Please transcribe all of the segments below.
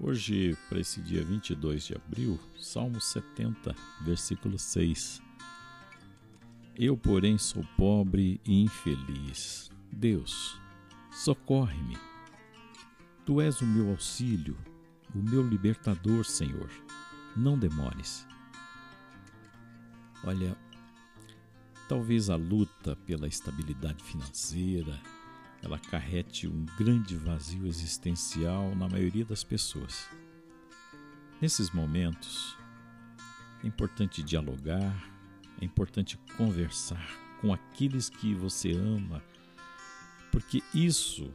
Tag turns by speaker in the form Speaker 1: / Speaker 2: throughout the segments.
Speaker 1: Hoje, para esse dia 22 de abril, Salmo 70, versículo 6. Eu, porém, sou pobre e infeliz. Deus, socorre-me. Tu és o meu auxílio, o meu libertador, Senhor. Não demores. Olha, talvez a luta pela estabilidade financeira, ela carrete um grande vazio existencial na maioria das pessoas. Nesses momentos, é importante dialogar, é importante conversar com aqueles que você ama, porque isso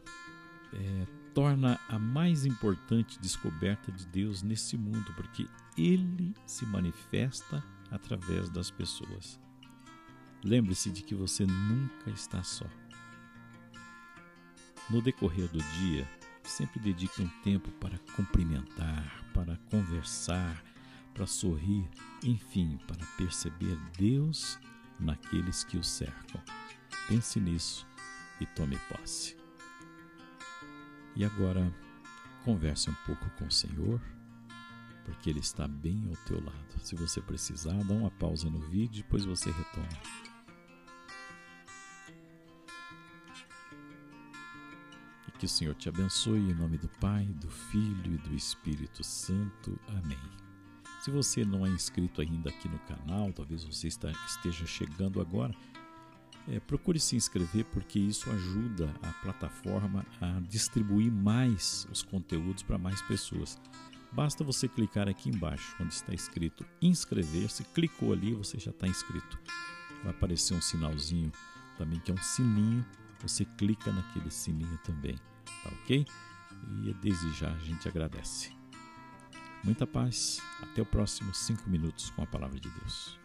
Speaker 1: é, torna a mais importante descoberta de Deus nesse mundo, porque Ele se manifesta através das pessoas. Lembre-se de que você nunca está só. No decorrer do dia, sempre dedique um tempo para cumprimentar, para conversar, para sorrir, enfim, para perceber Deus naqueles que o cercam. Pense nisso e tome posse. E agora, converse um pouco com o Senhor, porque Ele está bem ao teu lado. Se você precisar, dá uma pausa no vídeo, depois você retoma. Que o Senhor te abençoe em nome do Pai, do Filho e do Espírito Santo. Amém. Se você não é inscrito ainda aqui no canal, talvez você esteja chegando agora, é, procure se inscrever porque isso ajuda a plataforma a distribuir mais os conteúdos para mais pessoas. Basta você clicar aqui embaixo, onde está escrito inscrever-se, clicou ali, você já está inscrito. Vai aparecer um sinalzinho também que é um sininho você clica naquele sininho também, tá ok? E desde já a gente agradece. Muita paz, até o próximo 5 minutos com a palavra de Deus.